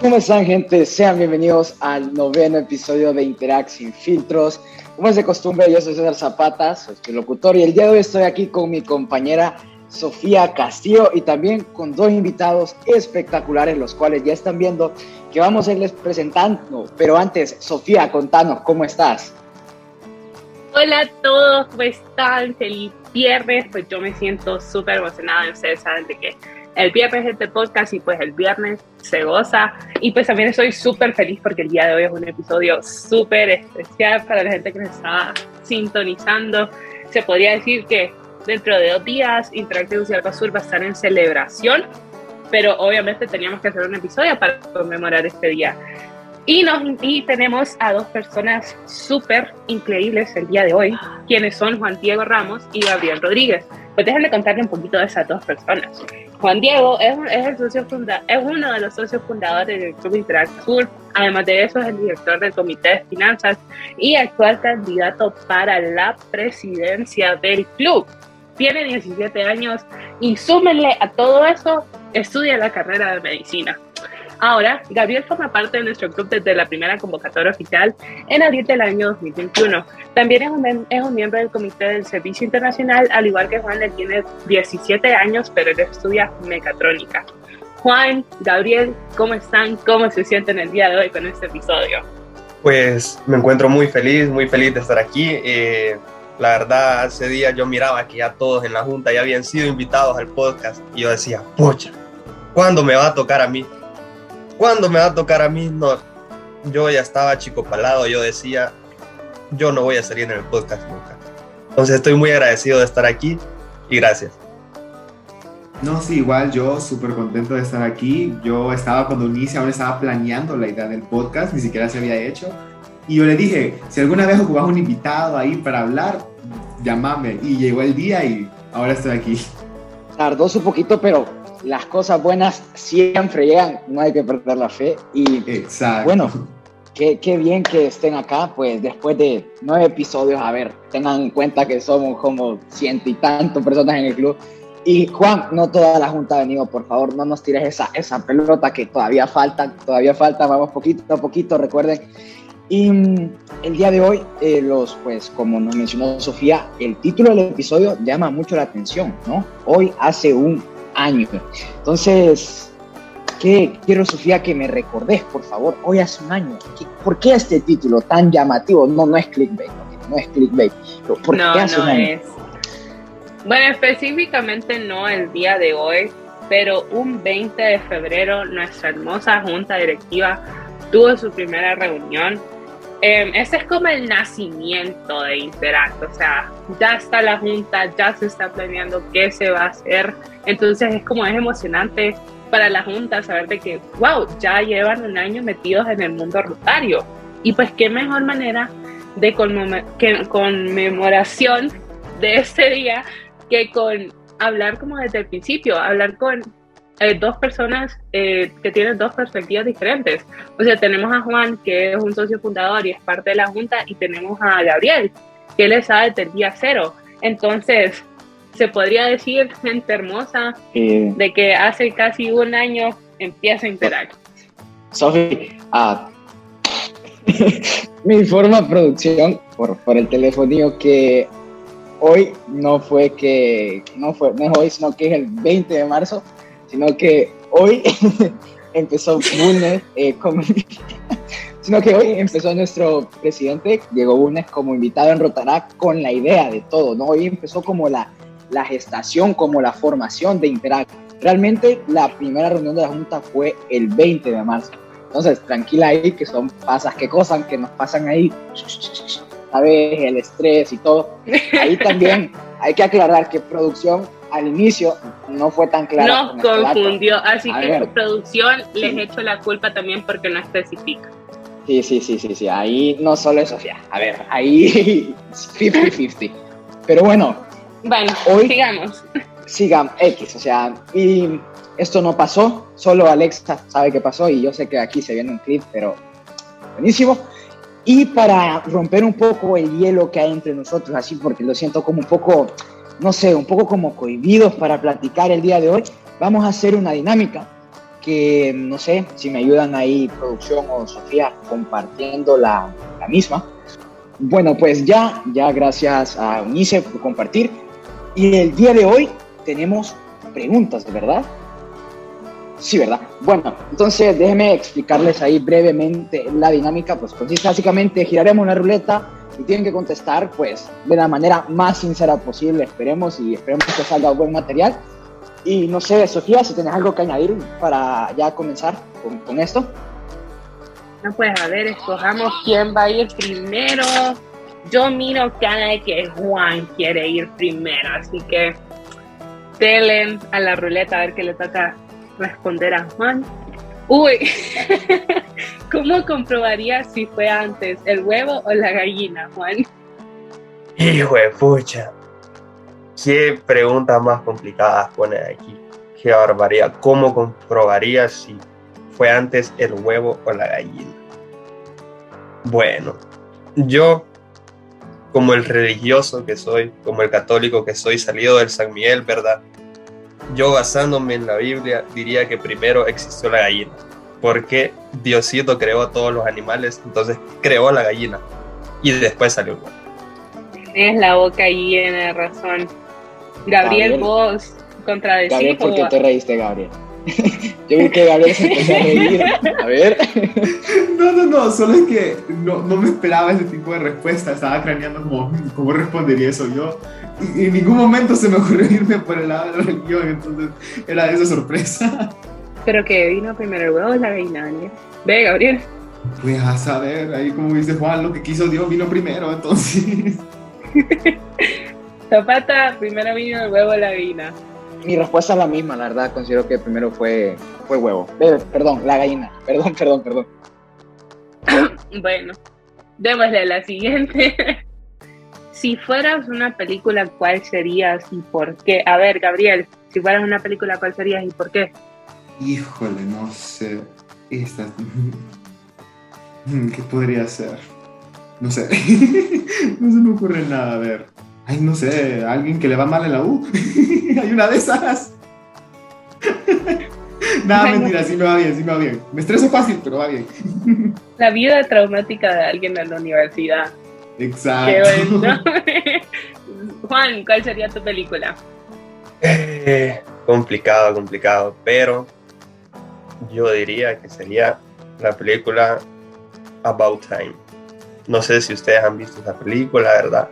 ¿Cómo están, gente? Sean bienvenidos al noveno episodio de Interact sin filtros. Como es de costumbre, yo soy César Zapata, soy su locutor y el día de hoy estoy aquí con mi compañera Sofía Castillo y también con dos invitados espectaculares, los cuales ya están viendo que vamos a irles presentando. Pero antes, Sofía, contanos, ¿cómo estás? Hola a todos, ¿cómo están? Feliz viernes. Pues yo me siento súper emocionada. Ustedes saben de que el viernes es este podcast y pues el viernes se goza. Y pues también estoy súper feliz porque el día de hoy es un episodio súper especial para la gente que nos está sintonizando. Se podría decir que dentro de dos días Interactive Ciudad Sur va a estar en celebración, pero obviamente teníamos que hacer un episodio para conmemorar este día. Y, nos, y tenemos a dos personas súper increíbles el día de hoy, quienes son Juan Diego Ramos y Gabriel Rodríguez. Pues déjenme contarle un poquito de esas dos personas. Juan Diego es, es, el socio funda, es uno de los socios fundadores del Club Interact Sur. Además de eso, es el director del Comité de Finanzas y actual candidato para la presidencia del club. Tiene 17 años y súmenle a todo eso, estudia la carrera de medicina. Ahora, Gabriel forma parte de nuestro club desde la primera convocatoria oficial en abril del año 2021. También es un, es un miembro del Comité del Servicio Internacional, al igual que Juan, él tiene 17 años, pero él estudia mecatrónica. Juan, Gabriel, ¿cómo están? ¿Cómo se sienten el día de hoy con este episodio? Pues me encuentro muy feliz, muy feliz de estar aquí. Eh, la verdad, ese día yo miraba que ya todos en la Junta ya habían sido invitados al podcast y yo decía, pucha, ¿cuándo me va a tocar a mí? ¿Cuándo me va a tocar a mí? No, yo ya estaba chico palado, yo decía, yo no voy a salir en el podcast nunca. Entonces estoy muy agradecido de estar aquí y gracias. No, sí, igual yo súper contento de estar aquí. Yo estaba cuando inicia, aún estaba planeando la idea del podcast, ni siquiera se había hecho. Y yo le dije, si alguna vez ocupabas un invitado ahí para hablar, llámame. Y llegó el día y ahora estoy aquí. Tardó un poquito, pero las cosas buenas siempre llegan, no hay que perder la fe. Y Exacto. bueno, qué, qué, bien que estén acá, pues después de nueve episodios, a ver, tengan en cuenta que somos como ciento y tantos personas en el club. Y Juan, no toda la junta ha venido, por favor, no nos tires esa, esa pelota que todavía falta, todavía falta, vamos poquito a poquito, recuerden. Y mm, el día de hoy, eh, los, pues como nos mencionó Sofía, el título del episodio llama mucho la atención, ¿no? Hoy hace un año. Entonces, ¿qué? quiero, Sofía, que me recordes, por favor, hoy hace un año. ¿Por qué este título tan llamativo? No, no es clickbait, no, no es clickbait. ¿Por no, qué hace no un año? Es. Bueno, específicamente no el día de hoy, pero un 20 de febrero nuestra hermosa junta directiva tuvo su primera reunión. Eh, ese es como el nacimiento de Interact, o sea, ya está la junta, ya se está planeando qué se va a hacer, entonces es como es emocionante para la junta saber de que, wow, ya llevan un año metidos en el mundo rotario, y pues qué mejor manera de conmemoración de este día que con hablar como desde el principio, hablar con eh, dos personas eh, que tienen dos perspectivas diferentes. O sea, tenemos a Juan, que es un socio fundador y es parte de la junta, y tenemos a Gabriel, que él está desde el día cero. Entonces, se podría decir, gente hermosa, eh, de que hace casi un año empieza a interactuar. Sofi, uh, me informa producción por, por el telefonía que hoy no fue que, no fue, no es hoy, sino que es el 20 de marzo, sino que hoy empezó Bulnes eh, como sino que hoy empezó nuestro presidente Diego Bulnes como invitado en Rotarac con la idea de todo, ¿no? Hoy empezó como la, la gestación, como la formación de Interact. Realmente la primera reunión de la Junta fue el 20 de marzo. Entonces, tranquila ahí, que son pasas que cosas que nos pasan ahí, ¿sabes? El estrés y todo. Ahí también hay que aclarar que producción al inicio no fue tan clara. Nos confundió, así a que ver. producción sí. les echo la culpa también porque no especifica. Sí, sí, sí, sí, sí, ahí no solo eso, Sofía. A ver, ahí 50-50. Pero bueno. Bueno, hoy, sigamos. Sigamos, X, o sea, y esto no pasó, solo Alexa sabe qué pasó y yo sé que aquí se viene un clip, pero buenísimo. Y para romper un poco el hielo que hay entre nosotros, así porque lo siento como un poco no sé, un poco como cohibidos para platicar el día de hoy, vamos a hacer una dinámica que no sé si me ayudan ahí producción o Sofía compartiendo la, la misma. Bueno, pues ya, ya gracias a UNICEF por compartir. Y el día de hoy tenemos preguntas, ¿verdad? Sí, ¿verdad? Bueno, entonces déjenme explicarles ahí brevemente la dinámica. Pues consiste básicamente, giraremos una ruleta y tienen que contestar pues de la manera más sincera posible. Esperemos y esperemos que salga buen material. Y no sé, Sofía, si tienes algo que añadir para ya comenzar con, con esto. No, pues a ver, escojamos quién va a ir primero. Yo miro cara de que Juan quiere ir primero, así que telen a la ruleta a ver qué le toca responder a Juan. Uy, ¿cómo comprobaría si fue antes el huevo o la gallina, Juan? Hijo de pucha. Qué preguntas más complicadas pone aquí. Qué barbaridad. ¿Cómo comprobaría si fue antes el huevo o la gallina? Bueno, yo, como el religioso que soy, como el católico que soy, salido del San Miguel, ¿verdad? Yo basándome en la Biblia diría que primero existió la gallina, porque Diosito creó a todos los animales, entonces creó la gallina y después salió el huevo. Tienes la boca llena de razón. Gabriel, Gabriel. vos contradecís. Gabriel, ¿por qué te reíste, Gabriel? Yo vi que Gabriel se empezó a reír. A ver. No, no, no, solo es que no, no me esperaba ese tipo de respuesta. Estaba craneando como, "Mm, ¿cómo respondería eso yo? Y, y en ningún momento se me ocurrió irme por el lado de la religión, entonces era de esa sorpresa. Pero que vino primero el huevo o la gallina, Daniel. Ve, Gabriel. Pues a saber, ahí como dice Juan, lo que quiso Dios vino primero, entonces. Zapata, primero vino el huevo o la gallina. Mi respuesta es la misma, la verdad. Considero que primero fue, fue huevo. Eh, perdón, la gallina. Perdón, perdón, perdón. Bueno, démosle la siguiente. si fueras una película, ¿cuál serías y por qué? A ver, Gabriel, si fueras una película, ¿cuál serías y por qué? Híjole, no sé. Esta. ¿Qué podría ser? No sé. no se me ocurre nada, a ver. Ay, no sé, alguien que le va mal en la U. Hay una de esas. Nada, Ay, no. mentira, sí me va bien, sí me va bien. Me estreso fácil, pero va bien. La vida traumática de alguien en la universidad. Exacto. Qué bueno. Juan, ¿cuál sería tu película? Eh, complicado, complicado, pero yo diría que sería la película About Time. No sé si ustedes han visto esa película, ¿verdad?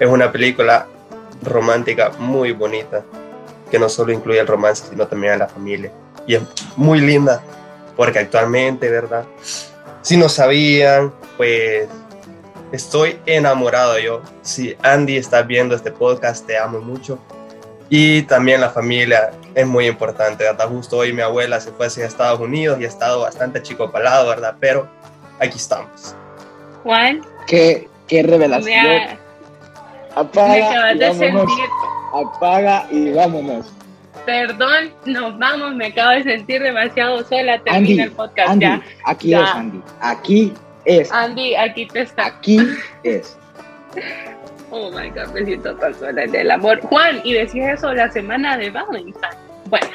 Es una película romántica muy bonita, que no solo incluye el romance, sino también a la familia. Y es muy linda, porque actualmente, ¿verdad? Si no sabían, pues estoy enamorado yo. Si Andy estás viendo este podcast, te amo mucho. Y también la familia es muy importante, ¿verdad? Justo hoy mi abuela se fue hacia Estados Unidos y ha estado bastante chicopalado, ¿verdad? Pero aquí estamos. Juan, Qué, qué revelación. Me, me Apaga acabas y de sentir, Apaga y vámonos. perdón, nos vamos, me acabo de sentir demasiado sola, termina Andy, el podcast Andy, ya. aquí Ya. es Andy. Aquí es. Andy, aquí te está. Aquí es. Oh my god, me siento tan sola en el amor. Juan, y decís eso la semana de Valentine. Bueno,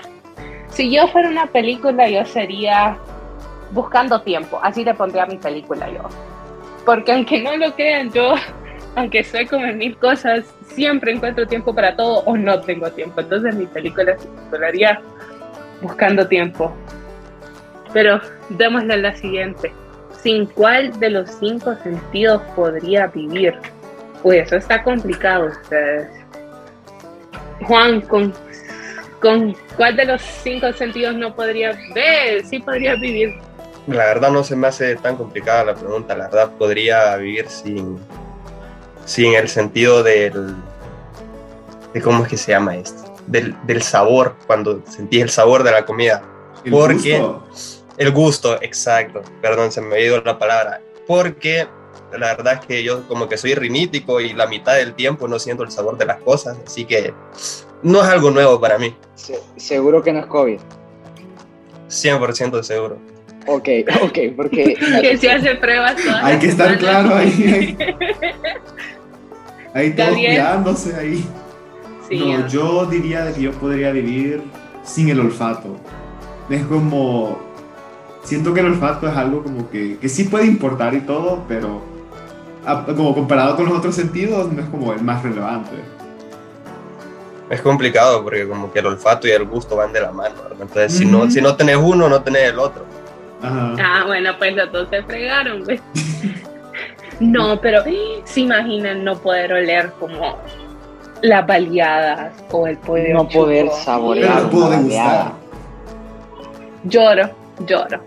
si yo fuera una película, yo sería Buscando Tiempo. Así le pondría mi película yo. Porque aunque no lo crean, yo, aunque soy como mil cosas, siempre encuentro tiempo para todo o no tengo tiempo. Entonces mi película se titularía Buscando Tiempo. Pero démosle la siguiente. ¿Sin cuál de los cinco sentidos podría vivir? Uy, eso está complicado, ustedes. Juan, ¿con, ¿con cuál de los cinco sentidos no podría ver? Sí podría vivir. La verdad no se me hace tan complicada la pregunta. La verdad podría vivir sin, sin el sentido del... De ¿Cómo es que se llama esto? Del, del sabor, cuando sentís el sabor de la comida. El Porque- gusto. El gusto, exacto. Perdón, se me ha ido la palabra. Porque la verdad es que yo como que soy rinítico y la mitad del tiempo no siento el sabor de las cosas. Así que no es algo nuevo para mí. Se- seguro que no es COVID. 100% seguro. Ok, ok, porque. Que se hace pruebas todas Hay que estar semanas. claro ahí. Ahí, todos Gabriel. cuidándose ahí. Sí, no, yo diría de que yo podría vivir sin el olfato. es como, siento que el olfato es algo como que, que sí puede importar y todo, pero como comparado con los otros sentidos no es como el más relevante. Es complicado porque como que el olfato y el gusto van de la mano, Entonces, si, no, si no tenés uno, no tenés el otro. Ah, bueno, pues los dos se fregaron, pues. no, pero se imaginan no poder oler como las baleadas o el poder no poder saborear una Lloro, lloro.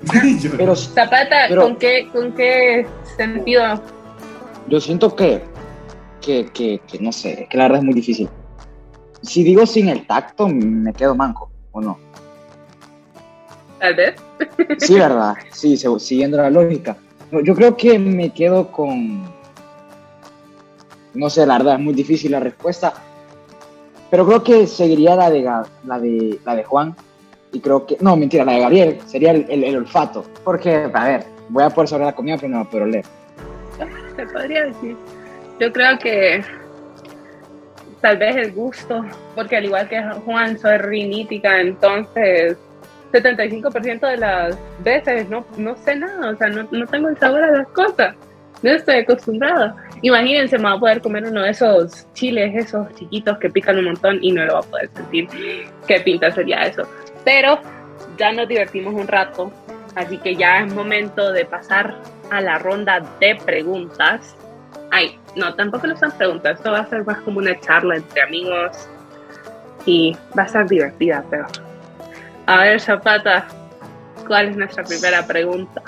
pero Zapata, ¿con qué con qué sentido? Yo siento que, que, que, que no sé, que la verdad es muy difícil. Si digo sin el tacto, me quedo manco, ¿o no? Tal vez. Sí, ¿verdad? Sí, siguiendo la lógica. Yo creo que me quedo con. No sé, la verdad, es muy difícil la respuesta. Pero creo que seguiría la de, la de, la de Juan. Y creo que. No, mentira, la de Gabriel. Sería el, olfato. Porque, a ver, voy a poder saber la comida, pero no pero leer. Se podría decir. Yo creo que. Tal vez el gusto. Porque al igual que Juan, soy rinítica, entonces 75% de las veces no, no sé nada, o sea, no, no, tengo el sabor a las cosas, no estoy acostumbrada. Imagínense, me va a poder comer uno de esos chiles, esos chiquitos que pican un montón y no lo va a poder sentir. Qué pinta sería eso. Pero ya nos divertimos un rato, así que ya es momento de pasar a la ronda de preguntas. Ay, no, tampoco no son preguntas, esto va a ser más como una charla entre amigos y va a ser divertida, pero a ver, Zapata, ¿cuál es nuestra primera pregunta?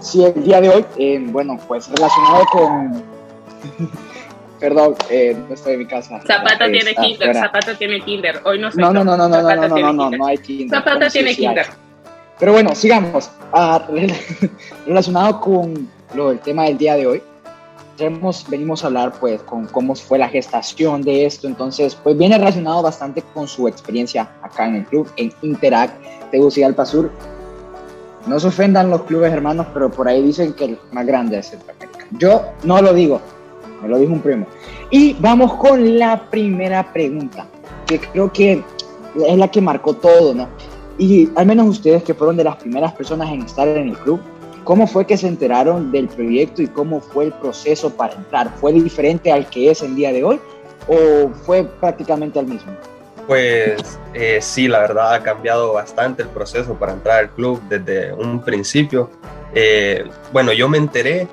Sí, el día de hoy, eh, bueno, pues relacionado con... Perdón, eh, no estoy en mi casa. Zapata tiene ah, Kinder. Zapata tiene Kinder. Hoy no se No, no, no, no, no, no, no, no, no, no, hay Kinder. Zapata tiene Kinder. Pero bueno, sigamos. Ah, relacionado con lo del tema del día de hoy, venimos a hablar pues con cómo fue la gestación de esto, entonces pues viene relacionado bastante con su experiencia acá en el club, en Interact Tegucigalpa Sur. No se ofendan los clubes hermanos, pero por ahí dicen que el más grande es Centroamérica. Yo no lo digo, me lo dijo un primo. Y vamos con la primera pregunta, que creo que es la que marcó todo, ¿no? Y al menos ustedes que fueron de las primeras personas en estar en el club, ¿Cómo fue que se enteraron del proyecto y cómo fue el proceso para entrar? ¿Fue diferente al que es el día de hoy o fue prácticamente el mismo? Pues eh, sí, la verdad ha cambiado bastante el proceso para entrar al club desde un principio. Eh, bueno, yo me enteré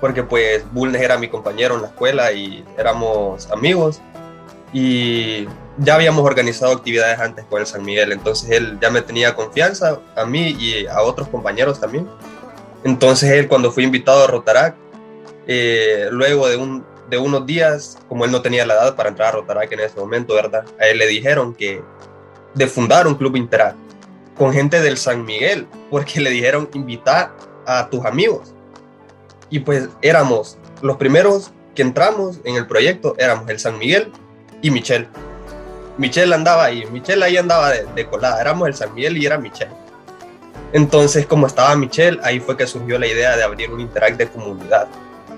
porque pues Bulnes era mi compañero en la escuela y éramos amigos y ya habíamos organizado actividades antes con el San Miguel, entonces él ya me tenía confianza a mí y a otros compañeros también. Entonces él cuando fue invitado a Rotarac, eh, luego de, un, de unos días, como él no tenía la edad para entrar a Rotarac en ese momento, ¿verdad? A él le dijeron que de fundar un club Interac con gente del San Miguel, porque le dijeron invitar a tus amigos. Y pues éramos los primeros que entramos en el proyecto, éramos el San Miguel y Michelle. Michelle andaba ahí, Michelle ahí andaba de, de colada, éramos el San Miguel y era Michelle. Entonces, como estaba Michelle, ahí fue que surgió la idea de abrir un Interact de comunidad,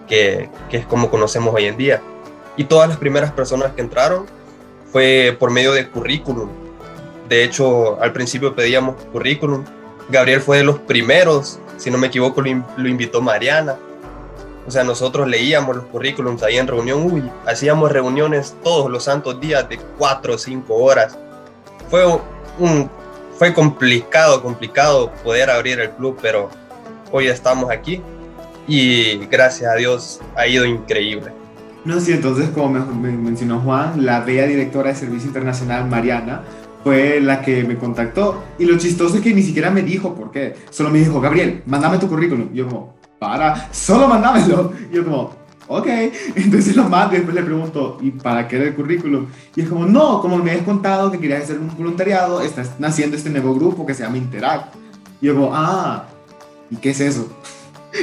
que, que, es como conocemos hoy en día. Y todas las primeras personas que entraron fue por medio de currículum. De hecho, al principio pedíamos currículum. Gabriel fue de los primeros, si no me equivoco, lo, invitó Mariana. O sea, nosotros leíamos los currículums ahí en reunión, hacíamos reuniones todos los santos días de cuatro o cinco horas. Fue un fue complicado, complicado poder abrir el club, pero hoy estamos aquí y gracias a Dios ha ido increíble. No, sí, entonces como me, mencionó Juan, la bella directora de Servicio Internacional, Mariana, fue la que me contactó. Y lo chistoso es que ni siquiera me dijo por qué. Solo me dijo, Gabriel, mándame tu currículum. Yo como, para, solo mándamelo. Y yo como, ok. Entonces lo mando y después le pregunto, ¿y para qué era el currículum? Y es como, no, como me has contado que querías hacer un voluntariado, estás naciendo este nuevo grupo que se llama Interact. Y yo como, ah, ¿y qué es eso?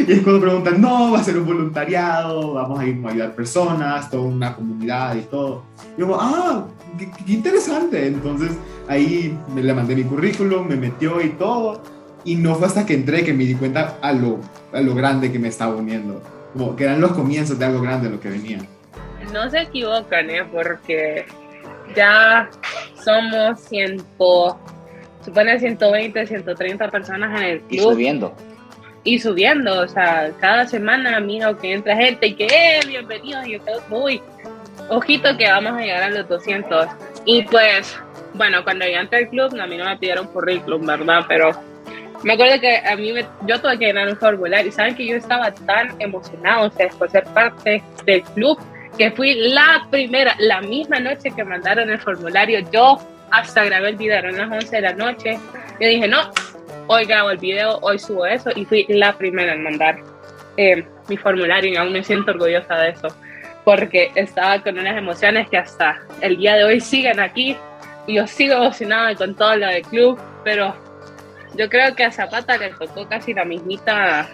Y es cuando preguntan, no, va a ser un voluntariado, vamos a ir a ayudar personas, toda una comunidad y todo. Y yo como, ah, qué interesante. Entonces ahí me le mandé mi currículum, me metió y todo. Y no fue hasta que entré que me di cuenta a lo, a lo grande que me estaba uniendo como que eran los comienzos de algo grande lo que venía. No se equivocan, ¿eh? porque ya somos supone 120, 130 personas en el club. Y subiendo. Y subiendo, o sea, cada semana miro que entra gente y que, eh, bienvenidos, y yo quedo, uy, ojito que vamos a llegar a los 200. Y pues, bueno, cuando yo entré al club, a mí no me pidieron currículum, ¿verdad? Pero me acuerdo que a mí me, yo tuve que llenar un formulario y saben que yo estaba tan emocionado ustedes por ser parte del club que fui la primera, la misma noche que mandaron el formulario, yo hasta grabé el video, eran las 11 de la noche, yo dije, no, hoy grabo el video, hoy subo eso y fui la primera en mandar eh, mi formulario y aún me siento orgullosa de eso porque estaba con unas emociones que hasta el día de hoy siguen aquí y yo sigo emocionada con todo lo del club, pero yo creo que a Zapata le tocó casi la mismita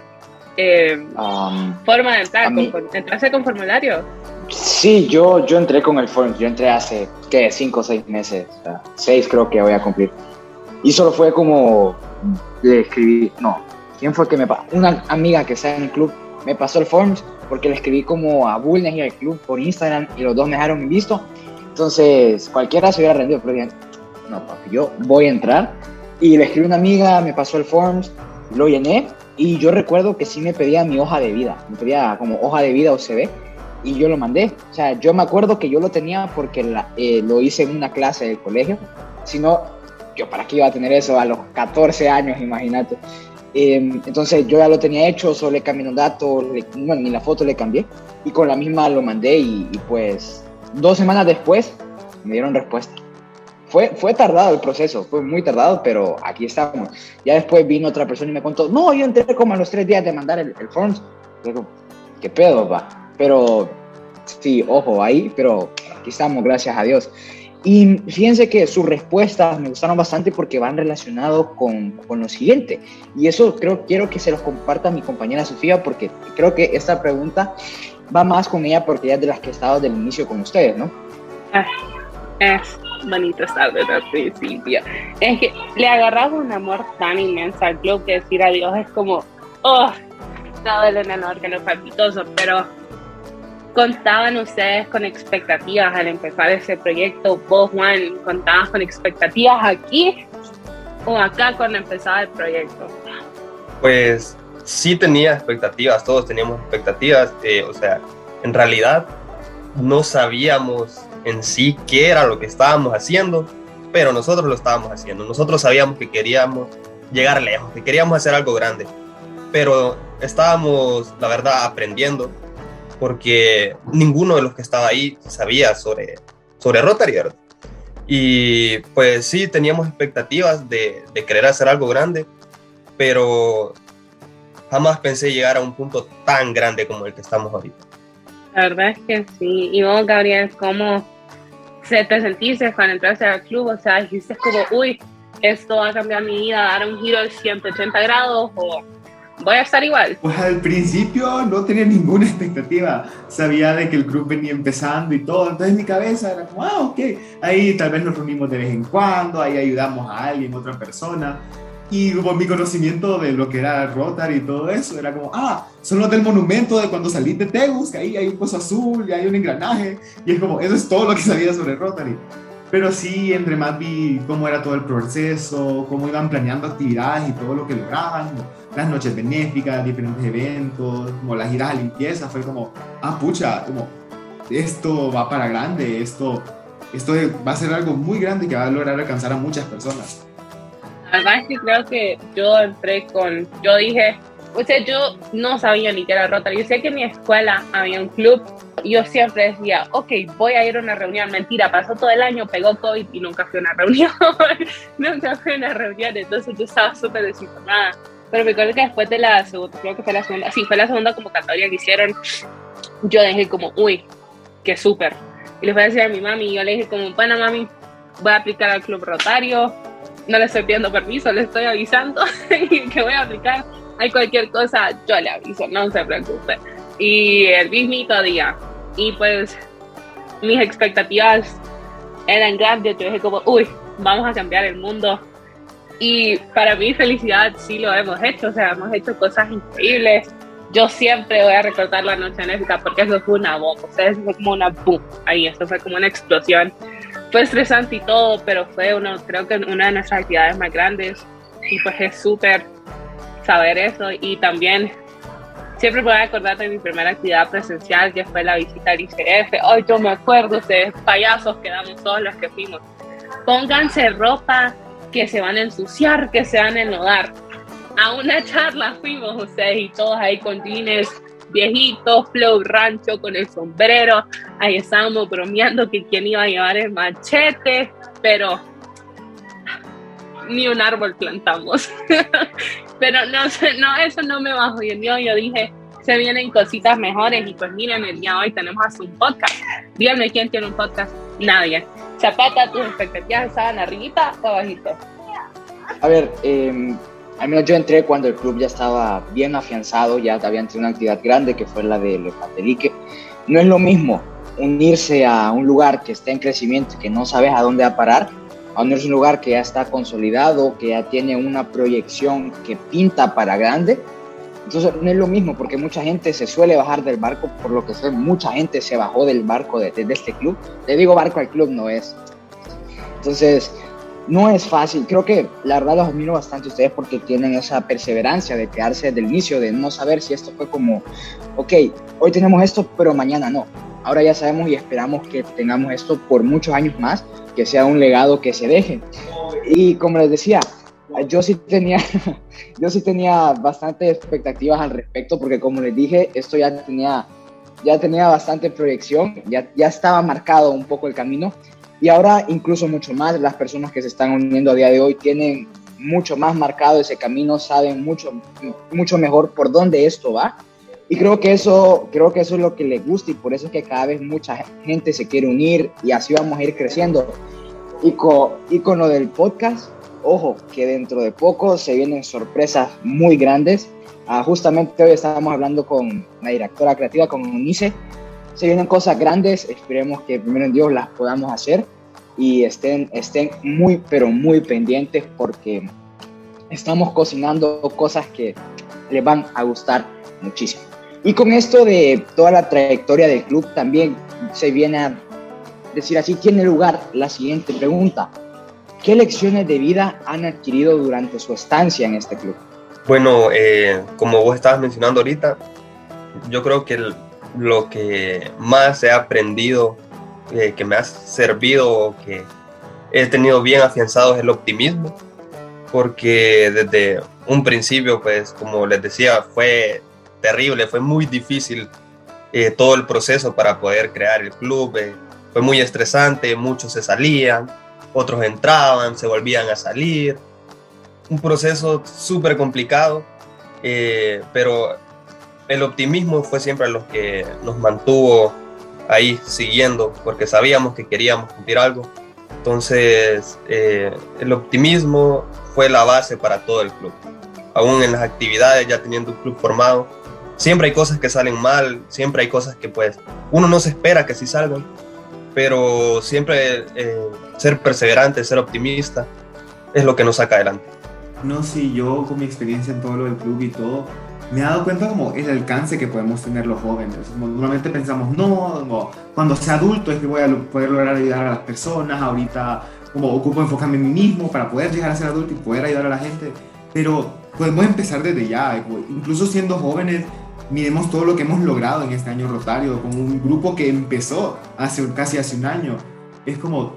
eh, um, forma de entrar, con, entrarse con formulario. Sí, yo, yo entré con el formulario, yo entré hace, ¿qué? Cinco o seis meses, seis creo que voy a cumplir. Y solo fue como, le escribí, no, ¿quién fue que me pasó? Una amiga que está en el club me pasó el forms porque le escribí como a Bulnes y al club por Instagram y los dos me dejaron visto. Entonces, cualquiera se hubiera rendido, pero bien, no, papi, yo voy a entrar. Y le escribí a una amiga, me pasó el forms, lo llené y yo recuerdo que sí me pedía mi hoja de vida, me pedía como hoja de vida o CV y yo lo mandé. O sea, yo me acuerdo que yo lo tenía porque eh, lo hice en una clase del colegio. Si no, yo para qué iba a tener eso a los 14 años, imagínate. Em, entonces yo ya lo tenía hecho, solo le cambié un dato, bueno, ni la foto le cambié y con la misma lo mandé y, pues dos semanas después me dieron respuesta. Fue, fue tardado el proceso, fue muy tardado, pero aquí estamos. Ya después vino otra persona y me contó, no, yo entré como a los tres días de mandar el, el forms. Digo, ¿qué pedo, va? Pero sí, ojo ahí, pero aquí estamos, gracias a Dios. Y fíjense que sus respuestas me gustaron bastante porque van relacionados con, con, lo siguiente. Y eso creo quiero que se los comparta mi compañera Sofía porque creo que esta pregunta va más con ella porque ella es de las que ha estado del inicio con ustedes, ¿no? Ah, es bonito estar desde el principio. Es que le agarramos un amor tan inmenso al club que decir adiós es como, oh, todo el honor que nos palpitoso, pero contaban ustedes con expectativas al empezar ese proyecto? ¿Vos, Juan, contabas con expectativas aquí o acá cuando empezaba el proyecto? Pues sí tenía expectativas, todos teníamos expectativas, eh, o sea, en realidad no sabíamos en sí qué era lo que estábamos haciendo, pero nosotros lo estábamos haciendo, nosotros sabíamos que queríamos llegar lejos, que queríamos hacer algo grande, pero estábamos, la verdad, aprendiendo, porque ninguno de los que estaba ahí sabía sobre, sobre Rotary, Y pues sí, teníamos expectativas de, de querer hacer algo grande, pero jamás pensé llegar a un punto tan grande como el que estamos ahorita. La verdad es que sí. Y vos, Gabriel, ¿cómo se te sentiste cuando entraste al club? O sea, dijiste como, uy, esto va a cambiar mi vida, dar un giro de 180 grados, o voy a estar igual. Pues al principio no tenía ninguna expectativa. Sabía de que el club venía empezando y todo. Entonces mi cabeza era como, ah, ok. Ahí tal vez nos reunimos de vez en cuando, ahí ayudamos a alguien, otra persona. Y por mi conocimiento de lo que era Rotary y todo eso, era como, ah, son los del monumento de cuando salí de Tegus, que ahí hay un pozo azul y hay un engranaje. Y es como, eso es todo lo que sabía sobre Rotary. Pero sí, entre más vi cómo era todo el proceso, cómo iban planeando actividades y todo lo que lograban, las noches benéficas, diferentes eventos, como las giras a limpieza, fue como, ah, pucha, como, esto va para grande, esto, esto va a ser algo muy grande que va a lograr alcanzar a muchas personas. Además que creo que yo entré con, yo dije, o sea, yo no sabía ni qué era Rotary. Yo sé que en mi escuela había un club y yo siempre decía, ok, voy a ir a una reunión. Mentira, pasó todo el año, pegó COVID y nunca fui a una reunión. nunca fui a una reunión, entonces yo estaba súper desinformada. Pero me acuerdo que después de la segunda, creo que fue la segunda, sí, fue la segunda convocatoria que hicieron, yo dije como, uy, qué súper. Y le fui a decir a mi mami, yo le dije como, bueno, mami, voy a aplicar al club rotario, no le estoy pidiendo permiso, le estoy avisando que voy a aplicar hay cualquier cosa, yo le aviso, no se preocupe. Y el mismito día. Y pues mis expectativas eran grandes, yo dije como, uy, vamos a cambiar el mundo. Y para mí felicidad sí lo hemos hecho, o sea, hemos hecho cosas increíbles. Yo siempre voy a recordar la noche en porque eso fue una bomba, o sea, eso fue como una boom, ahí, eso fue como una explosión. Fue estresante y todo, pero fue uno, creo que una de nuestras actividades más grandes y pues es súper saber eso y también siempre voy a acordar de mi primera actividad presencial que fue la visita al ICF. Hoy yo me acuerdo, ustedes payasos quedamos todos los que fuimos. Pónganse ropa que se van a ensuciar, que se van a enlodar. A una charla fuimos ustedes y todos ahí con jeans viejitos, flow rancho con el sombrero. Ahí estábamos bromeando que quién iba a llevar el machete, pero ni un árbol plantamos. pero no, no, eso no me bajó. Yo, yo dije, se vienen cositas mejores y pues miren, el día de hoy tenemos hasta un podcast. Díganme quién tiene un podcast. Nadie. Zapata, tus expectativas estaban arribita o abajito. A ver, eh, al menos yo entré cuando el club ya estaba bien afianzado, ya había tenido una actividad grande que fue la del Patelique. No es lo mismo unirse a un lugar que está en crecimiento, que no sabes a dónde va a parar, a unirse a un lugar que ya está consolidado, que ya tiene una proyección que pinta para grande. Entonces no es lo mismo porque mucha gente se suele bajar del barco, por lo que sé, mucha gente se bajó del barco de, de este club. Le digo barco al club, no es. Entonces, no es fácil. Creo que la verdad los admiro bastante a ustedes porque tienen esa perseverancia de quedarse desde el inicio, de no saber si esto fue como, ok, hoy tenemos esto, pero mañana no. Ahora ya sabemos y esperamos que tengamos esto por muchos años más, que sea un legado que se deje. Y como les decía, yo sí tenía, yo sí tenía bastantes expectativas al respecto porque como les dije, esto ya tenía, ya tenía bastante proyección, ya, ya estaba marcado un poco el camino y ahora incluso mucho más, las personas que se están uniendo a día de hoy tienen mucho más marcado ese camino, saben mucho, mucho mejor por dónde esto va. Y creo que, eso, creo que eso es lo que les gusta y por eso es que cada vez mucha gente se quiere unir y así vamos a ir creciendo. Y con, y con lo del podcast, ojo, que dentro de poco se vienen sorpresas muy grandes. Ah, justamente hoy estábamos hablando con la directora creativa, con Unice, se vienen cosas grandes, esperemos que primero en Dios las podamos hacer y estén, estén muy, pero muy pendientes porque estamos cocinando cosas que les van a gustar muchísimo. Y con esto de toda la trayectoria del club también se viene a decir así, tiene lugar la siguiente pregunta. ¿Qué lecciones de vida han adquirido durante su estancia en este club? Bueno, eh, como vos estabas mencionando ahorita, yo creo que el, lo que más he aprendido, eh, que me ha servido, que he tenido bien afianzado es el optimismo, porque desde un principio, pues como les decía, fue terrible, fue muy difícil eh, todo el proceso para poder crear el club, eh, fue muy estresante, muchos se salían, otros entraban, se volvían a salir, un proceso súper complicado, pero el optimismo fue siempre lo que nos mantuvo ahí siguiendo, porque sabíamos que queríamos cumplir algo. Entonces, eh, el optimismo fue la base para todo el club. Aún en las actividades, ya teniendo un club formado, siempre hay cosas que salen mal, siempre hay cosas que pues uno no se espera que sí salgan, pero siempre eh, ser perseverante, ser optimista, es lo que nos saca adelante. No, sí, yo con mi experiencia en todo lo del club y todo, me he dado cuenta como el alcance que podemos tener los jóvenes. normalmente pensamos, no, cuando sea adulto es que voy a poder lograr ayudar a las personas, ahorita como ocupo enfocarme en mí mismo para poder llegar a ser adulto y poder ayudar a la gente. Pero podemos empezar desde ya, incluso siendo jóvenes, miremos todo lo que hemos logrado en este año rotario, con un grupo que empezó hace casi hace un año. Es como,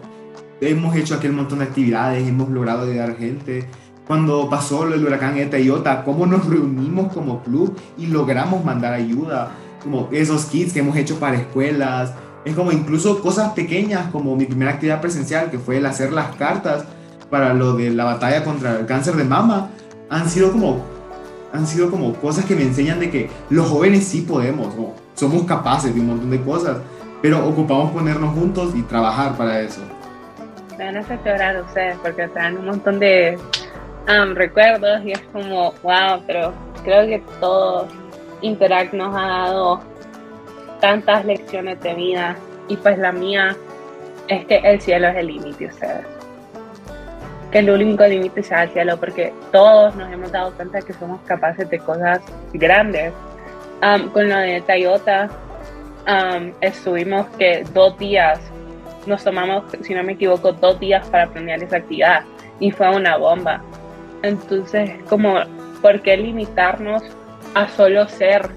hemos hecho aquel montón de actividades, hemos logrado ayudar gente, cuando pasó el huracán Eta y Ota, cómo nos reunimos como club y logramos mandar ayuda, como esos kits que hemos hecho para escuelas, es como incluso cosas pequeñas como mi primera actividad presencial, que fue el hacer las cartas para lo de la batalla contra el cáncer de mama, han sido como, han sido como cosas que me enseñan de que los jóvenes sí podemos, somos capaces de un montón de cosas, pero ocupamos ponernos juntos y trabajar para eso. Van a hacer llorar ustedes porque traen un montón de recuerdos y es como, wow, pero creo que todo Interact nos ha dado tantas lecciones de vida y pues la mía es que el cielo es el límite, ustedes. Que el único límite sea el cielo porque todos nos hemos dado cuenta que somos capaces de cosas grandes. con lo de Toyota estuvimos que dos días nos tomamos, si no me equivoco, dos días para planear esa actividad y fue una bomba. Entonces, como, ¿por qué limitarnos a solo ser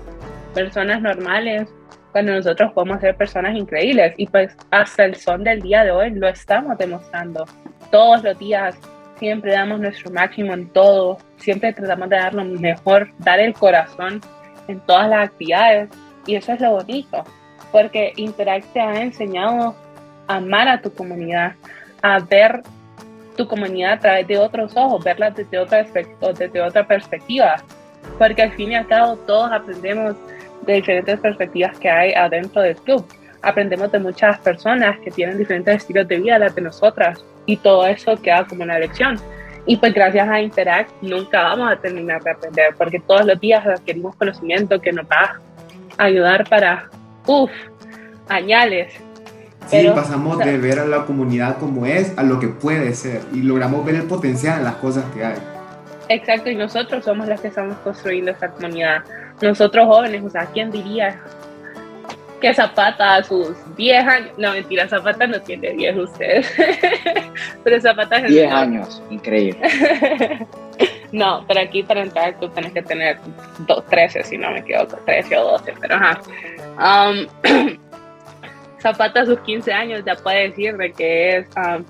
personas normales cuando nosotros podemos ser personas increíbles? Y pues hasta el son del día de hoy lo estamos demostrando. Todos los días siempre damos nuestro máximo en todo, siempre tratamos de dar lo mejor, dar el corazón en todas las actividades. Y eso es lo bonito, porque Interact te ha enseñado a amar a tu comunidad, a ver tu comunidad a través de otros ojos, verla desde otra, desde otra perspectiva, porque al fin y al cabo todos aprendemos de diferentes perspectivas que hay adentro del club. Aprendemos de muchas personas que tienen diferentes estilos de vida las de nosotras y todo eso queda como una lección. Y pues gracias a Interact nunca vamos a terminar de aprender porque todos los días adquirimos conocimiento que nos va a ayudar para, uff, añales Sí, pasamos de ver a la comunidad como es a lo que puede ser y logramos ver el potencial en las cosas que hay. Exacto, y nosotros somos los que estamos construyendo esta comunidad. Nosotros jóvenes, o sea, ¿quién diría que Zapata a sus 10 años, no mentira, Zapata no tiene 10 ustedes, pero Zapata es 10 años, increíble. no, pero aquí para entrar tú tienes que tener 13, si no me equivoco, 13 o 12, pero ajá. Um, Zapata a sus 15 años ya puede decir de que es um,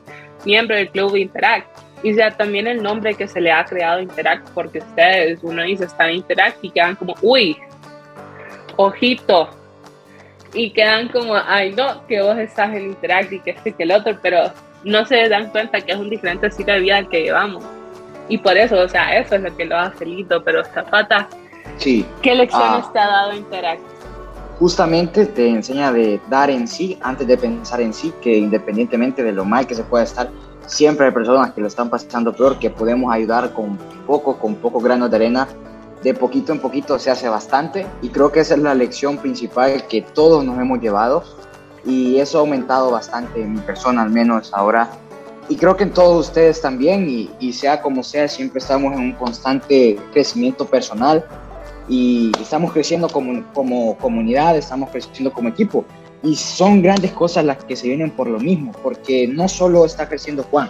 miembro del club Interact. Y sea también el nombre que se le ha creado Interact, porque ustedes, uno dice, están en Interact y quedan como, uy, ojito. Y quedan como, ay, no, que vos estás en Interact y que este que el otro, pero no se dan cuenta que es un diferente estilo de vida que llevamos. Y por eso, o sea, eso es lo que lo hace lindo, pero Zapata, sí. ¿qué lecciones ah. te ha dado Interact? Justamente te enseña de dar en sí antes de pensar en sí, que independientemente de lo mal que se pueda estar, siempre hay personas que lo están pasando peor, que podemos ayudar con poco, con poco grano de arena. De poquito en poquito se hace bastante y creo que esa es la lección principal que todos nos hemos llevado y eso ha aumentado bastante en mi persona al menos ahora y creo que en todos ustedes también y, y sea como sea siempre estamos en un constante crecimiento personal y estamos creciendo como, como comunidad, estamos creciendo como equipo. Y son grandes cosas las que se vienen por lo mismo, porque no solo está creciendo Juan,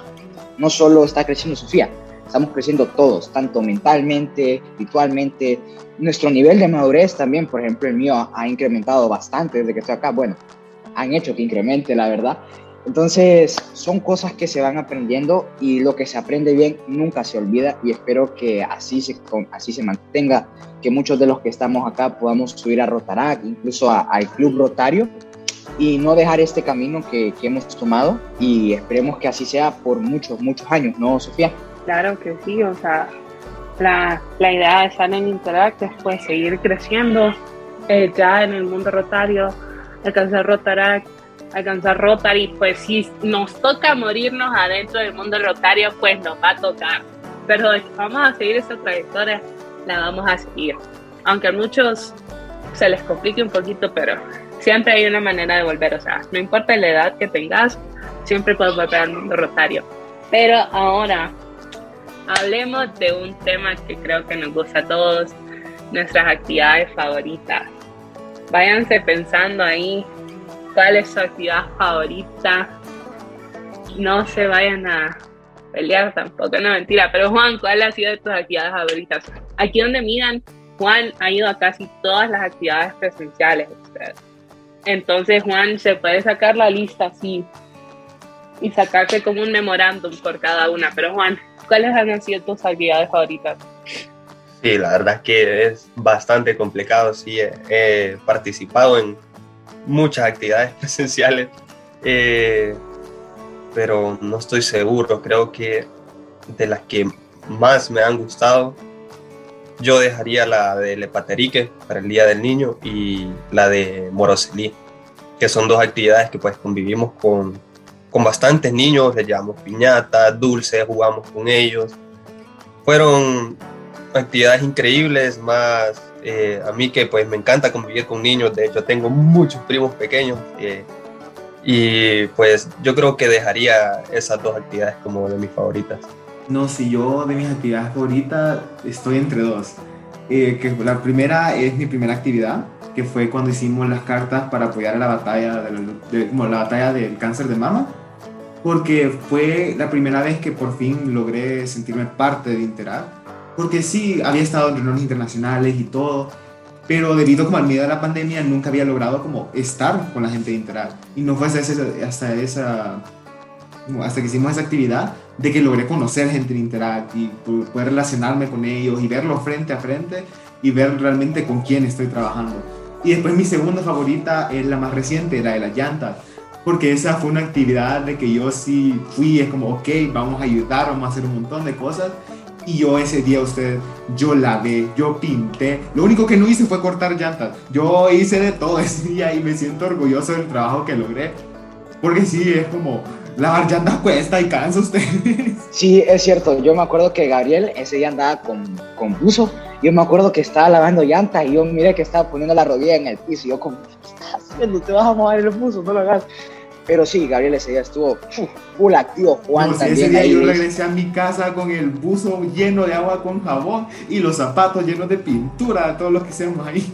no solo está creciendo Sofía, estamos creciendo todos, tanto mentalmente, espiritualmente. Nuestro nivel de madurez también, por ejemplo, el mío ha incrementado bastante desde que estoy acá. Bueno, han hecho que incremente, la verdad. Entonces, son cosas que se van aprendiendo y lo que se aprende bien nunca se olvida y espero que así se, así se mantenga, que muchos de los que estamos acá podamos subir a Rotarac, incluso al Club Rotario y no dejar este camino que, que, hemos tomado y esperemos que así sea por muchos, muchos años, ¿no, Sofía? Claro que sí, o sea, la, la idea de estar en Interact es pues seguir creciendo eh, ya en el mundo rotario, alcanzar Rotarac alcanzar Rotary, pues si nos toca morirnos adentro del mundo rotario, pues nos va a tocar. Pero vamos a seguir esa trayectoria, la vamos a seguir. Aunque a muchos se les complique un poquito, pero siempre hay una manera de volver. O sea, no importa la edad que tengas, siempre puedes volver al mundo rotario. Pero ahora, hablemos de un tema que creo que nos gusta a todos, nuestras actividades favoritas. Váyanse pensando ahí cuál es su actividad favorita. No se vayan a pelear tampoco, no mentira. Pero Juan, ¿cuál ha sido de tus actividades favoritas? Aquí donde miran, Juan ha ido a casi todas las actividades presenciales. Entonces Juan se puede sacar la lista así y sacarse como un memorándum por cada una. Pero Juan, ¿cuáles han sido tus actividades favoritas? Sí, la verdad es que es bastante complicado. Sí, he participado en muchas actividades presenciales, eh, pero no estoy seguro. Creo que de las que más me han gustado, yo dejaría la de Lepaterique para el Día del Niño y la de Moroselí, que son dos actividades que pues convivimos con, con bastantes niños, les llevamos piñatas, dulces, jugamos con ellos. Fueron actividades increíbles, más eh, a mí que pues me encanta convivir con niños, de hecho tengo muchos primos pequeños eh, y pues yo creo que dejaría esas dos actividades como de mis favoritas. No, si yo de mis actividades favoritas estoy entre dos. Eh, que la primera es mi primera actividad, que fue cuando hicimos las cartas para apoyar a la batalla, de, como la batalla del cáncer de mama, porque fue la primera vez que por fin logré sentirme parte de Interag, porque sí, había estado en reuniones internacionales y todo, pero debido como al miedo de la pandemia nunca había logrado como estar con la gente de Interag. Y no fue hasta, hasta esa hasta que hicimos esa actividad, de que logré conocer gente en Interact y poder relacionarme con ellos y verlos frente a frente y ver realmente con quién estoy trabajando. Y después mi segunda favorita es la más reciente, la de las llantas, porque esa fue una actividad de que yo sí fui, es como, ok, vamos a ayudar, vamos a hacer un montón de cosas. Y yo ese día, usted, yo lavé, yo pinté. Lo único que no hice fue cortar llantas. Yo hice de todo ese día y me siento orgulloso del trabajo que logré. Porque sí, es como, Lavar llantas cuesta y cansa usted. Sí, es cierto. Yo me acuerdo que Gabriel ese día andaba con, con buzo. Yo me acuerdo que estaba lavando llantas y yo miré que estaba poniendo la rodilla en el piso. Y yo, como, ¿qué estás haciendo? Te vas a mover el buzo, no lo hagas. Pero sí, Gabriel ese día estuvo full activo. Juan no, también. Ese día yo regresé a mi casa con el buzo lleno de agua con jabón y los zapatos llenos de pintura, todo lo que hicimos ahí.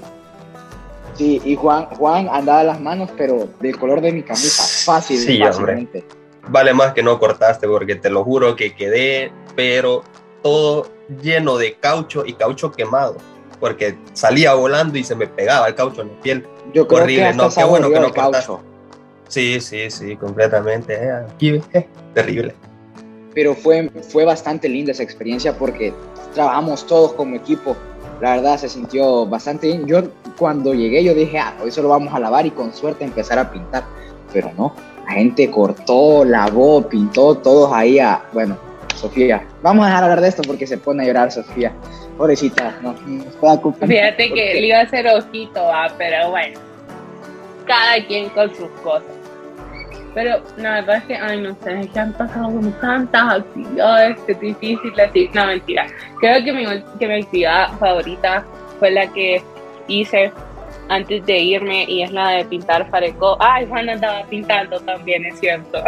Sí, y Juan, Juan andaba las manos, pero del color de mi camisa, fácil, sí, fácilmente. Hombre vale más que no cortaste porque te lo juro que quedé, pero todo lleno de caucho y caucho quemado, porque salía volando y se me pegaba el caucho en la piel. Yo creo Horrible, que no, qué bueno que no cortaste. Sí, sí, sí, completamente. Eh, aquí, eh, terrible. Pero fue, fue bastante linda esa experiencia porque trabajamos todos como equipo. La verdad se sintió bastante bien. Yo cuando llegué yo dije, ah, hoy solo vamos a lavar y con suerte empezar a pintar. Pero no, la gente cortó, lavó, pintó, todos ahí a, bueno, Sofía. Vamos a dejar hablar de esto porque se pone a llorar Sofía. Pobrecita, no, no Fíjate que le iba a hacer ojito, ah, pero bueno, cada quien con sus cosas. Pero la verdad es que, ay, no sé, es que han pasado tantas actividades que es difícil decir. No, mentira. Creo que mi, que mi actividad favorita fue la que hice antes de irme y es la de pintar Fareco. Ay, Juan andaba pintando también, es cierto.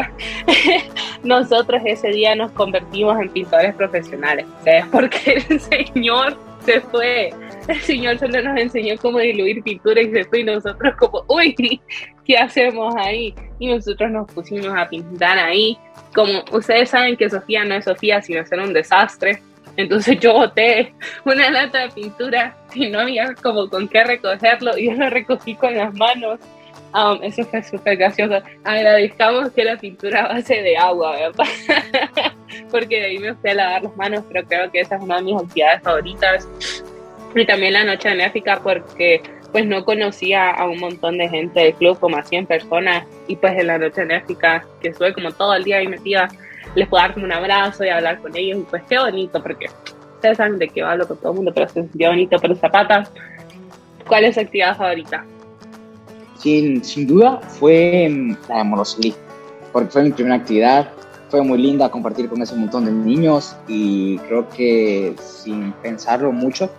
Nosotros ese día nos convertimos en pintores profesionales, ¿sabes? Porque el señor se fue. El señor solo nos enseñó cómo diluir pintura y se fue y nosotros como, uy, ¿qué hacemos ahí? Y nosotros nos pusimos a pintar ahí. Como ustedes saben que Sofía no es Sofía, sino ser un desastre entonces yo boté una lata de pintura y no había como con qué recogerlo y yo lo recogí con las manos. Um, eso fue súper gracioso. Agradezcamos que la pintura base de agua, ¿verdad? Porque de ahí me fui a lavar las manos, pero creo que esa es una de mis actividades favoritas. Y también la noche enérgica porque pues no conocía a un montón de gente del club, como a 100 personas, y pues en la noche enérgica, que estuve como todo el día ahí metida, les puedo dar como un abrazo y hablar con ellos. Y pues qué bonito, porque ustedes saben de qué hablo con todo el mundo, pero se sintió bonito. Pero Zapata, ¿cuál es su actividad favorita? Sin, sin duda fue mm, la de Morosili, porque fue mi primera actividad. Fue muy linda compartir con ese montón de niños y creo que sin pensarlo mucho,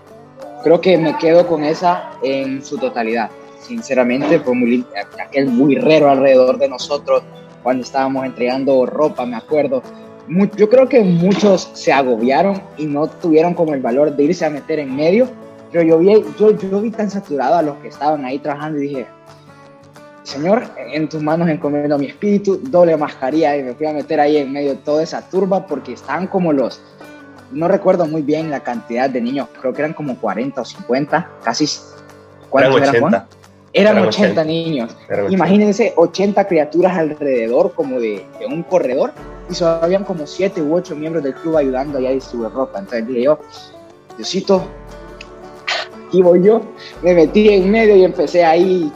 creo que me quedo con esa en su totalidad. Sinceramente, fue muy linda. Aquel raro alrededor de nosotros, cuando estábamos entregando ropa, me acuerdo. Yo creo que muchos se agobiaron y no tuvieron como el valor de irse a meter en medio, pero yo vi, yo, yo vi tan saturado a los que estaban ahí trabajando y dije, Señor, en tus manos encomiendo mi espíritu, doble mascarilla y me fui a meter ahí en medio de toda esa turba porque estaban como los, no recuerdo muy bien la cantidad de niños, creo que eran como 40 o 50, casi, ¿cuántos eran, Juan? Eran, 80, niños. Imagínense 80 criaturas alrededor como de, un corredor y solo habían como 7 u 8 miembros del club ayudando allá a distribuir ropa. Entonces dije yo, Diosito, aquí voy yo. Me metí en medio y empecé ahí,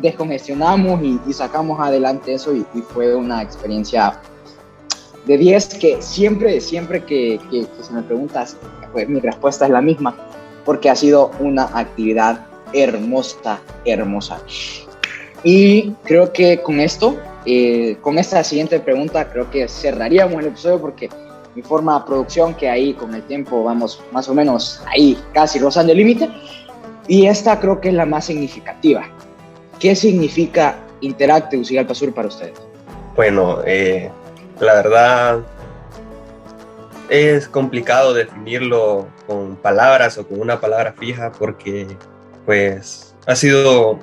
descongestionamos y, sacamos adelante eso y, fue una experiencia de 10 que siempre, siempre que, que, que se me preguntas, pues mi respuesta es la misma, porque ha sido una actividad hermosa, hermosa. Y creo que con esto, eh, con esta siguiente pregunta, creo que cerraríamos el episodio porque mi forma de producción, que ahí con el tiempo vamos más o menos ahí casi rozando el límite. Y esta creo que es la más significativa. ¿Qué significa Interacte Ucigalpa Sur para ustedes? Bueno, eh, la verdad es complicado definirlo con palabras o con una palabra fija porque pues ha sido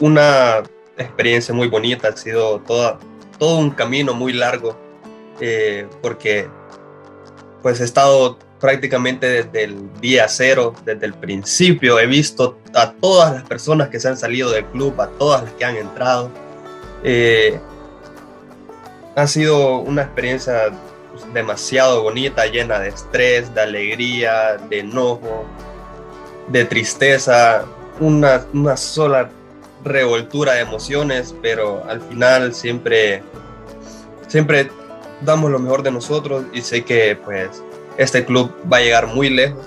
una experiencia muy bonita, ha sido toda, todo un camino muy largo, eh, porque pues he estado prácticamente desde el día cero, desde el principio, he visto a todas las personas que se han salido del club, a todas las que han entrado. Eh, ha sido una experiencia pues, demasiado bonita, llena de estrés, de alegría, de enojo, de tristeza, una, una sola revoltura de emociones, pero al final siempre, siempre damos lo mejor de nosotros y sé que pues este club va a llegar muy lejos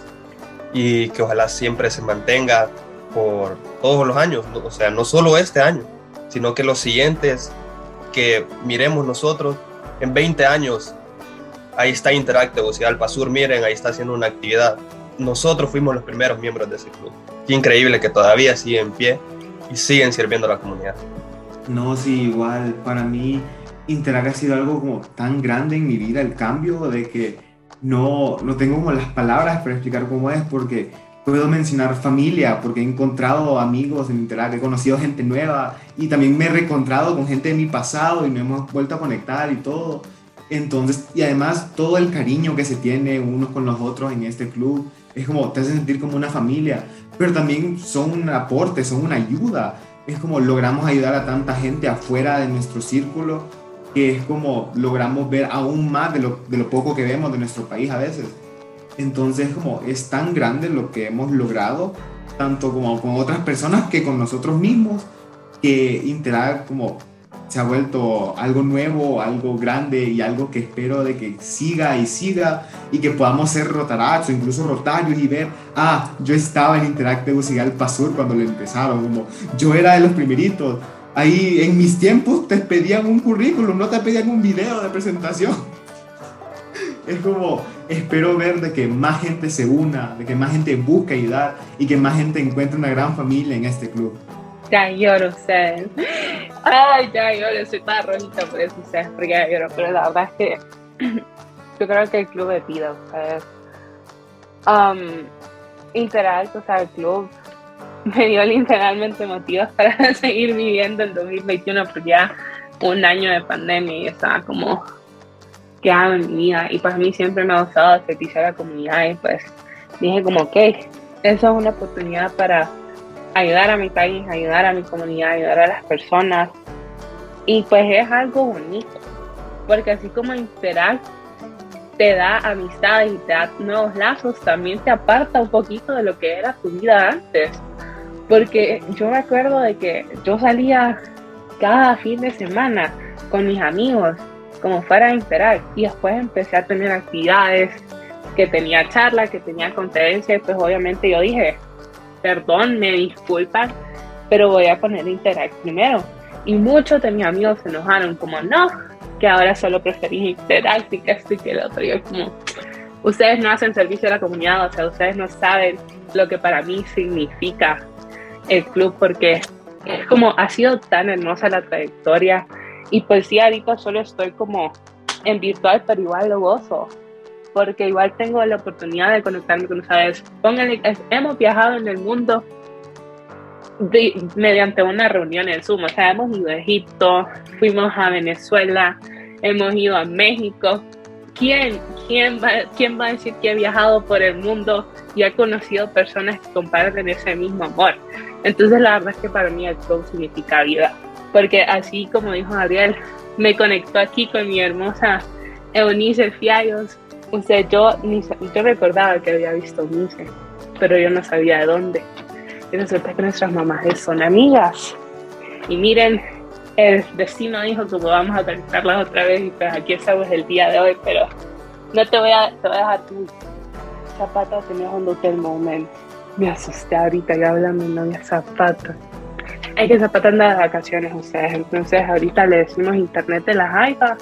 y que ojalá siempre se mantenga por todos los años, o sea, no solo este año, sino que los siguientes que miremos nosotros en 20 años, ahí está Interactive, o sea, Alpasur, miren, ahí está haciendo una actividad. Nosotros fuimos los primeros miembros de ese club. Qué increíble que todavía sigue en pie y siguen sirviendo a la comunidad. No, sí, igual, para mí Interact ha sido algo como tan grande en mi vida, el cambio de que no, no tengo como las palabras para explicar cómo es, porque puedo mencionar familia, porque he encontrado amigos en Interact, he conocido gente nueva y también me he reencontrado con gente de mi pasado y nos hemos vuelto a conectar y todo. Entonces, y además todo el cariño que se tiene unos con los otros en este club, es como, te hace sentir como una familia pero también son un aporte, son una ayuda. Es como logramos ayudar a tanta gente afuera de nuestro círculo, que es como logramos ver aún más de lo, de lo poco que vemos de nuestro país a veces. Entonces, como es tan grande lo que hemos logrado, tanto como con otras personas que con nosotros mismos, que Interag como se ha vuelto algo nuevo, algo grande y algo que espero de que siga y siga y que podamos ser rotarats o incluso rotarios y ver, ah, yo estaba en Interactive Usigal Sur cuando lo empezaron, como yo era de los primeritos. Ahí en mis tiempos te pedían un currículum, no te pedían un video de presentación. Es como, espero ver de que más gente se una, de que más gente busque ayudar y que más gente encuentre una gran familia en este club. Ya lloro, ustedes. Ay, ya lloro, soy toda rojita por eso, ustedes, porque ya lloro. Pero la verdad es que yo creo que el club de vida, ustedes. Um, Interact, o sea, el club me dio literalmente motivos para seguir viviendo el 2021, porque ya un año de pandemia y estaba como que hago en mi vida. Y para mí siempre me ha gustado servicio a la comunidad y pues dije como, ok, eso es una oportunidad para ayudar a mi país, ayudar a mi comunidad, ayudar a las personas. Y pues es algo bonito, porque así como Interact te da amistades y te da nuevos lazos, también te aparta un poquito de lo que era tu vida antes. Porque yo me acuerdo de que yo salía cada fin de semana con mis amigos, como fuera a Interact, y después empecé a tener actividades, que tenía charlas, que tenía conferencias, pues obviamente yo dije, perdón, me disculpan, pero voy a poner Interact primero. Y muchos de mis amigos se enojaron, como no, que ahora solo preferís Interact y que esto y que lo otro. Yo como, ustedes no hacen servicio a la comunidad, o sea, ustedes no saben lo que para mí significa el club, porque es como, ha sido tan hermosa la trayectoria. Y pues sí, ahorita solo estoy como en virtual, pero igual lo gozo porque igual tengo la oportunidad de conectarme con ustedes. Pónganle, hemos viajado en el mundo mediante una reunión en Zoom, o sea, hemos ido a Egipto, fuimos a Venezuela, hemos ido a México. ¿Quién, quién, va, ¿Quién va a decir que ha viajado por el mundo y ha conocido personas que comparten ese mismo amor? Entonces la verdad es que para mí el club significa vida, porque así como dijo Ariel, me conectó aquí con mi hermosa Eunice Fiallos, o sea, yo, ni, yo recordaba que había visto Mise, pero yo no sabía de dónde. Y resulta que nuestras mamás son amigas. Y miren, el destino dijo que vamos a otra vez y pues aquí estamos el día de hoy, pero no te voy a, te voy a dejar tu Zapata tenía un hotel moment. Me asusté ahorita ya hablando de novia Zapata. Hay que Zapata anda de vacaciones ustedes, entonces ahorita le decimos internet de las jaiba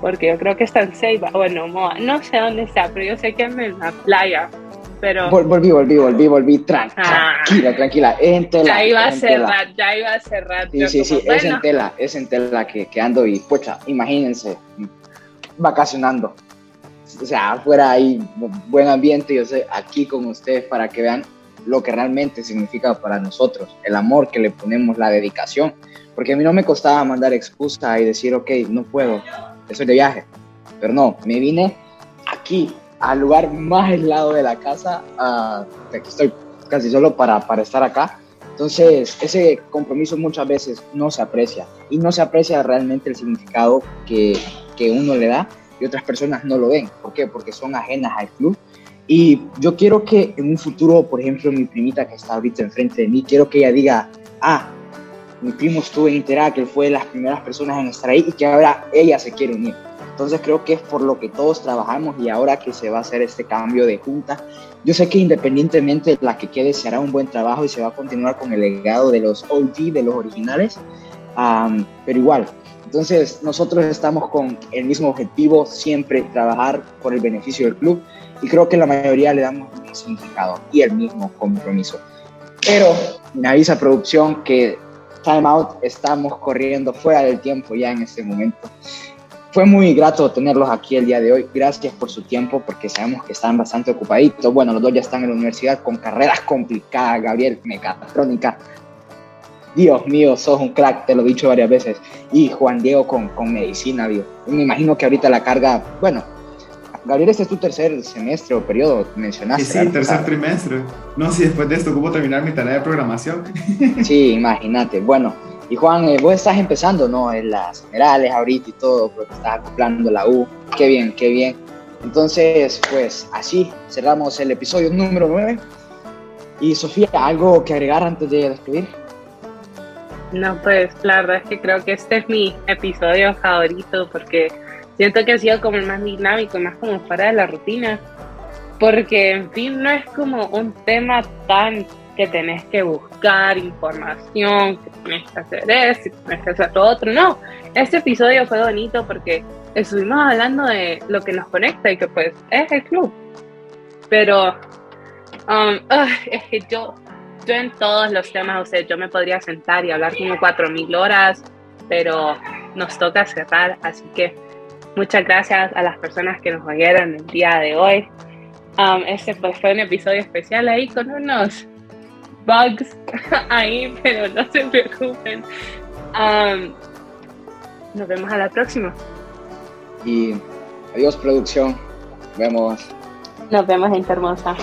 porque yo creo que está en bueno, no sé dónde está, pero yo sé que es en la playa. Pero... volví, volví, volví, volví, ah. tranquila, tranquila, en tela. Ya iba a cerrar, ya iba a cerrar. Sí, sí, sí, es en tela, es en tela que, que ando y, pucha, imagínense, vacacionando. O sea, afuera hay buen ambiente, yo sé, aquí con ustedes para que vean lo que realmente significa para nosotros, el amor que le ponemos, la dedicación. Porque a mí no me costaba mandar excusa y decir, ok, no puedo, estoy de viaje. Pero no, me vine aquí, al lugar más aislado de la casa, uh, aquí estoy casi solo para, para estar acá. Entonces, ese compromiso muchas veces no se aprecia y no se aprecia realmente el significado que, que uno le da y otras personas no lo ven. ¿Por qué? Porque son ajenas al club. Y yo quiero que en un futuro, por ejemplo, mi primita que está ahorita enfrente de mí, quiero que ella diga, ah, mi primo estuvo en Interac, él fue de las primeras personas en estar ahí y que ahora ella se quiere unir. Entonces creo que es por lo que todos trabajamos y ahora que se va a hacer este cambio de junta, yo sé que independientemente de la que quede se hará un buen trabajo y se va a continuar con el legado de los OG, de los originales, pero igual. Entonces nosotros estamos con el mismo objetivo, siempre trabajar por el beneficio del club y creo que la mayoría le damos el mismo significado y el mismo compromiso. Pero me avisa producción que time out, estamos corriendo fuera del tiempo ya en este momento fue muy grato tenerlos aquí el día de hoy. Gracias por su tiempo, porque sabemos que están bastante ocupaditos. Bueno, los dos ya están en la universidad con carreras complicadas. Gabriel, mecatrónica. Dios mío, sos un crack, te lo he dicho varias veces. Y Juan Diego con, con medicina, Dios. Me imagino que ahorita la carga, bueno, Gabriel, este es tu tercer semestre o periodo, mencionaste. Sí, sí, tercer trimestre. No, si después de esto ocupo terminar mi tarea de programación. Sí, imagínate. Bueno, y Juan, eh, vos estás empezando, ¿no? En las generales ahorita y todo, porque estás acoplando la U. Qué bien, qué bien. Entonces, pues así cerramos el episodio número 9. Y Sofía, ¿algo que agregar antes de despedir? No, pues la verdad es que creo que este es mi episodio favorito porque siento que ha sido como el más dinámico, más como fuera de la rutina. Porque, en fin, no es como un tema tan que tenés que buscar información, que tenés que hacer esto, que tenés que hacer lo otro. No, este episodio fue bonito porque estuvimos hablando de lo que nos conecta y que pues es el club. Pero um, es que yo, yo en todos los temas, o sea, yo me podría sentar y hablar como cuatro mil horas, pero nos toca cerrar, así que muchas gracias a las personas que nos oyeron el día de hoy. Um, este pues fue un episodio especial ahí con unos bugs ahí, pero no se preocupen. nos vemos a la próxima. Y adiós producción. Nos vemos. Nos vemos, gente hermosa.